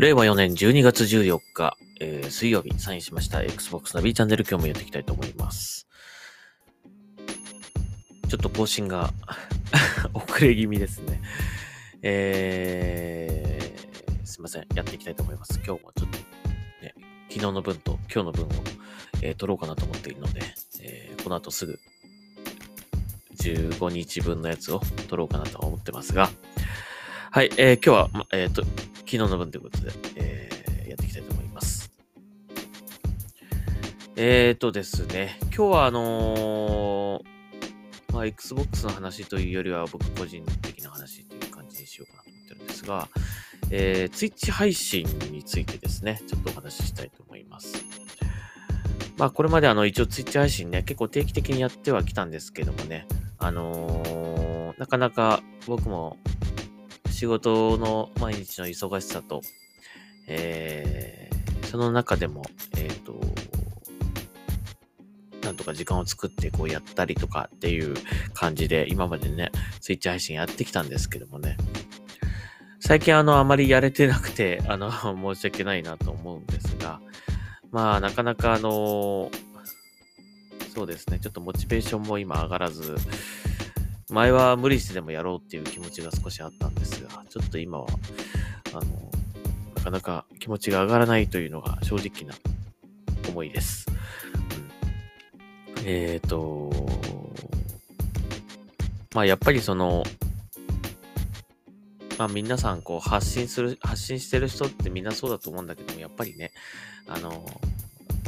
令和4年12月14日、えー、水曜日サインしました Xbox の B チャンネル今日もやっていきたいと思います。ちょっと更新が 遅れ気味ですね。えー、すいません。やっていきたいと思います。今日もちょっとね、昨日の分と今日の分を、えー、取ろうかなと思っているので、えー、この後すぐ15日分のやつを取ろうかなと思ってますが、はい、えー、今日は、えっ、と、昨日の分ということで、えー、やっていきたいと思います。えーとですね、今日はあのーまあ、Xbox の話というよりは僕個人的な話という感じにしようかなと思ってるんですが、えー、Twitch 配信についてですね、ちょっとお話ししたいと思います。まあ、これまであの、一応 Twitch 配信ね、結構定期的にやってはきたんですけどもね、あのーなかなか僕も仕事の毎日の忙しさと、えーその中でも、えっ、と、なんとか時間を作ってこうやったりとかっていう感じで、今までね、ツイッチ配信やってきたんですけどもね、最近あの、あまりやれてなくて、あの、申し訳ないなと思うんですが、まあ、なかなかあの、そうですね、ちょっとモチベーションも今上がらず、前は無理してでもやろうっていう気持ちが少しあったんですが、ちょっと今は、あの、なかなか気持ちが上がらないというのが正直な思いです。うん、えっ、ー、と、まあやっぱりその、まあ皆さんこう発信する、発信してる人ってみんなそうだと思うんだけども、やっぱりね、あの、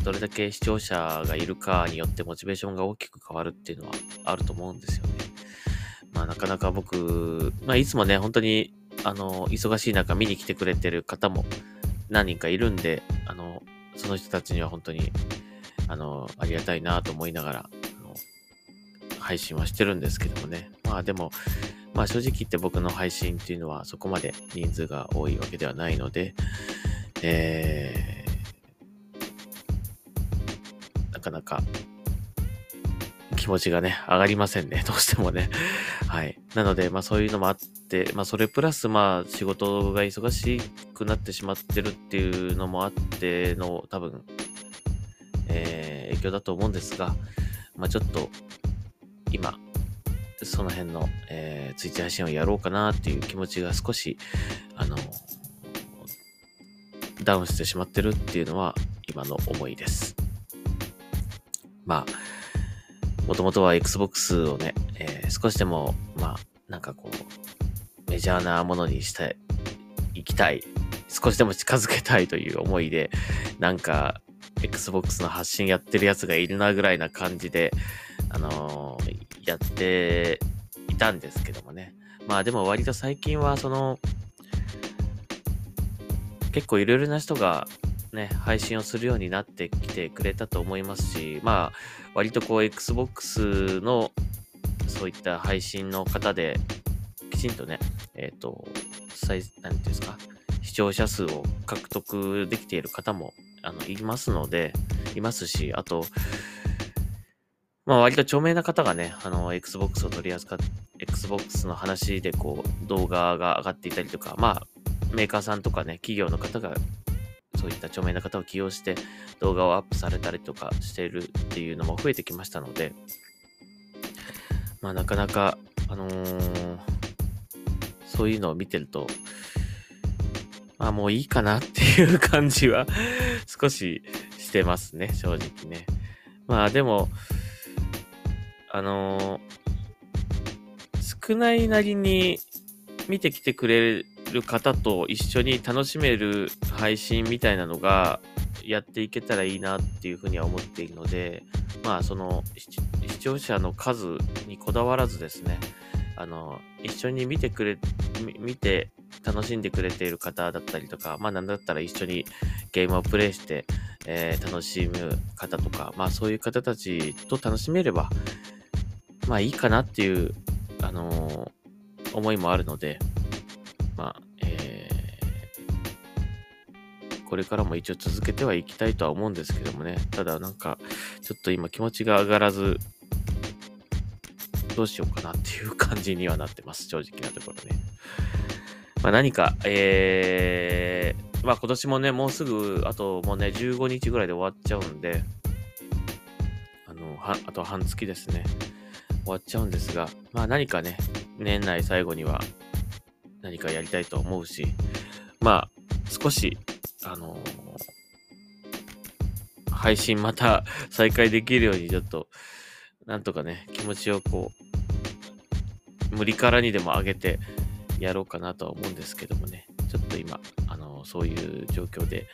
どれだけ視聴者がいるかによってモチベーションが大きく変わるっていうのはあると思うんですよね。まあなかなか僕、まあいつもね、本当にあの、忙しい中見に来てくれてる方も何人かいるんで、あの、その人たちには本当に、あの、ありがたいなと思いながら、あの、配信はしてるんですけどもね。まあでも、まあ正直言って僕の配信っていうのはそこまで人数が多いわけではないので、えー、なかなか気持ちがね、上がりませんね。どうしてもね。はい。なので、まあそういうのもあって、まあそれプラス、まあ仕事が忙しくなってしまってるっていうのもあっての、多分、えー、影響だと思うんですが、まあちょっと、今、その辺の、えー、ツイッチ配信をやろうかなっていう気持ちが少し、あの、ダウンしてしまってるっていうのは、今の思いです。まあ、もともとは Xbox をね、えー、少しでも、まあ、なんかこう、メジャーなものにしていきたい。少しでも近づけたいという思いで、なんか、Xbox の発信やってるやつがいるなぐらいな感じで、あのー、やっていたんですけどもね。まあでも割と最近はその、結構いろいろな人がね、配信をするようになってきてくれたと思いますし、まあ、割とこう、Xbox のそういった配信の方で、きちんとね、えっ、ー、と、最、なんていうんですか、視聴者数を獲得できている方も、あの、いますので、いますし、あと、まあ割と著名な方がね、あの、Xbox を取り扱っ、Xbox の話でこう、動画が上がっていたりとか、まあ、メーカーさんとかね、企業の方がそういった著名な方を起用して動画をアップされたりとかしているっていうのも増えてきましたので、まあなかなか、あのー、そういうのを見てると、まあもういいかなっていう感じは 少ししてますね、正直ね。まあでも、あのー、少ないなりに見てきてくれるる方と一緒に楽しめる配信みたいなのがやっていけたらいいなっていうふうには思っているので、まあその視聴者の数にこだわらずですね、あの、一緒に見てくれ、見て楽しんでくれている方だったりとか、まあなんだったら一緒にゲームをプレイして、えー、楽しむ方とか、まあそういう方たちと楽しめれば、まあいいかなっていう、あのー、思いもあるので、まあ、えー、これからも一応続けてはいきたいとは思うんですけどもね。ただなんか、ちょっと今気持ちが上がらず、どうしようかなっていう感じにはなってます。正直なところね。まあ何か、えまあ今年もね、もうすぐ、あともうね、15日ぐらいで終わっちゃうんで、あの、は、あと半月ですね。終わっちゃうんですが、まあ何かね、年内最後には何かやりたいと思うし、まあ少し、あの配信また 再開できるようにちょっと、なんとかね、気持ちをこう、無理からにでも上げてやろうかなとは思うんですけどもね、ちょっと今、あの、そういう状況で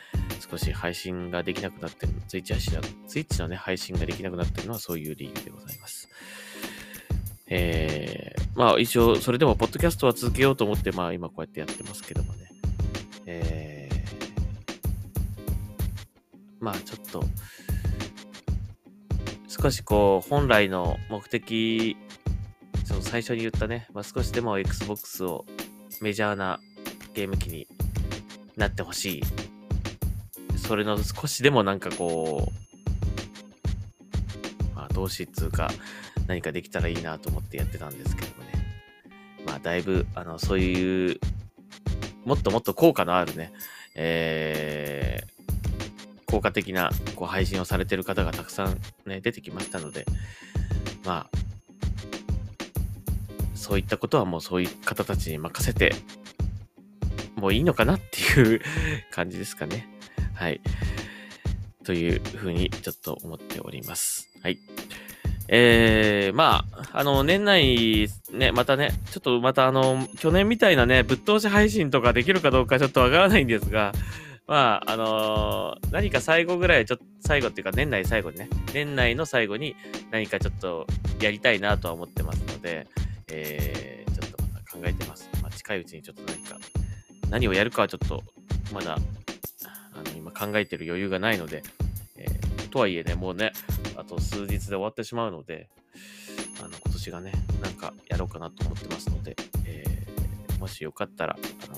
少し配信ができなくなってる、ツイッチ配信ツイッチのね、配信ができなくなってるのはそういう理由でございます。え、まあ一応、それでも、ポッドキャストは続けようと思って、まあ今こうやってやってますけどもね。えー、まあちょっと、少しこう、本来の目的、その最初に言ったね、まあ、少しでも Xbox をメジャーなゲーム機になってほしい。それの少しでもなんかこう、投資っつうか、何かできたらいいなと思ってやってたんですけどもね。まあ、だいぶ、あの、そういう、もっともっと効果のあるね、えー、効果的なこう配信をされてる方がたくさんね、出てきましたので、まあ、そういったことはもうそういう方たちに任せて、もういいのかなっていう感じですかね。はい。というふうにちょっと思っております。はい。えー、まあ、あの、年内、ね、またね、ちょっとまたあの、去年みたいなね、ぶっ通し配信とかできるかどうかちょっとわからないんですが、まあ、あのー、何か最後ぐらい、ちょっと、最後っていうか、年内最後にね、年内の最後に何かちょっとやりたいなとは思ってますので、えー、ちょっとまた考えてます。まあ、近いうちにちょっと何か、何をやるかはちょっと、まだ、あの、今考えてる余裕がないので、とはいえね、もうね、あと数日で終わってしまうので、あの、今年がね、なんかやろうかなと思ってますので、えー、もしよかったら、あの、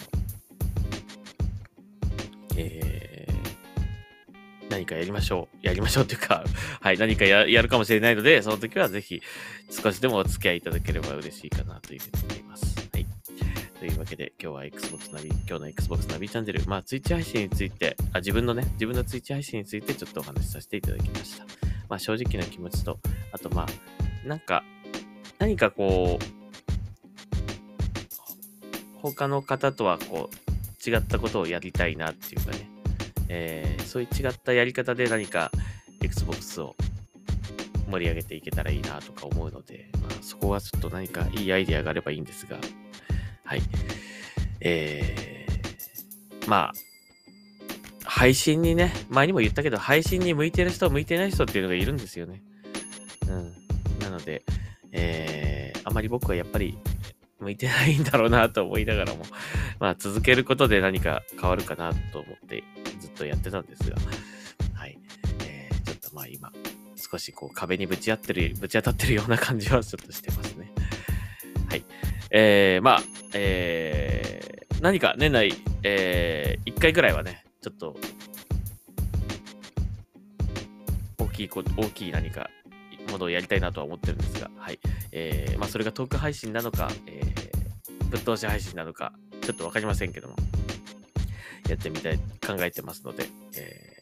えー、何かやりましょう。やりましょうっていうか はい、何かやるかもしれないので、その時はぜひ少しでもお付き合いいただければ嬉しいかなというふうに思います。というわけで、今日は Xbox ナビ、今日の Xbox ナビチャンネル、まあ、ツイッチ配信について、あ、自分のね、自分のツイッチ配信についてちょっとお話しさせていただきました。まあ、正直な気持ちと、あとまあ、なんか、何かこう、他の方とはこう、違ったことをやりたいなっていうかね、えー、そういう違ったやり方で何か Xbox を盛り上げていけたらいいなとか思うので、まあ、そこはちょっと何かいいアイデアがあればいいんですが、はい。えー、まあ、配信にね、前にも言ったけど、配信に向いてる人、向いてない人っていうのがいるんですよね。うん。なので、えー、あまり僕はやっぱり向いてないんだろうなと思いながらも、まあ続けることで何か変わるかなと思ってずっとやってたんですが、はい。えー、ちょっとまあ今、少しこう壁にぶち当ってる、ぶち当たってるような感じはちょっとしてますね。はい。えー、まあ、えー、何か年内、えー、1回ぐらいはね、ちょっと、大きいこ、大きい何かものをやりたいなとは思ってるんですが、はい。えー、まあ、それがトーク配信なのか、えー、ぶっ通し配信なのか、ちょっとわかりませんけども、やってみたい、考えてますので、え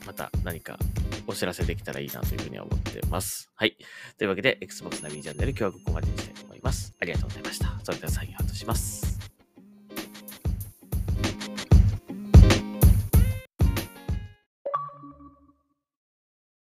ー、また何かお知らせできたらいいなというふうには思ってます。はい。というわけで、Xbox ナビチャンネル今日はここまでにしたいと思います。ありがとうございました。それではサインアウトします。